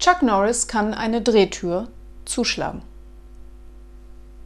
Chuck Norris kann eine Drehtür zuschlagen.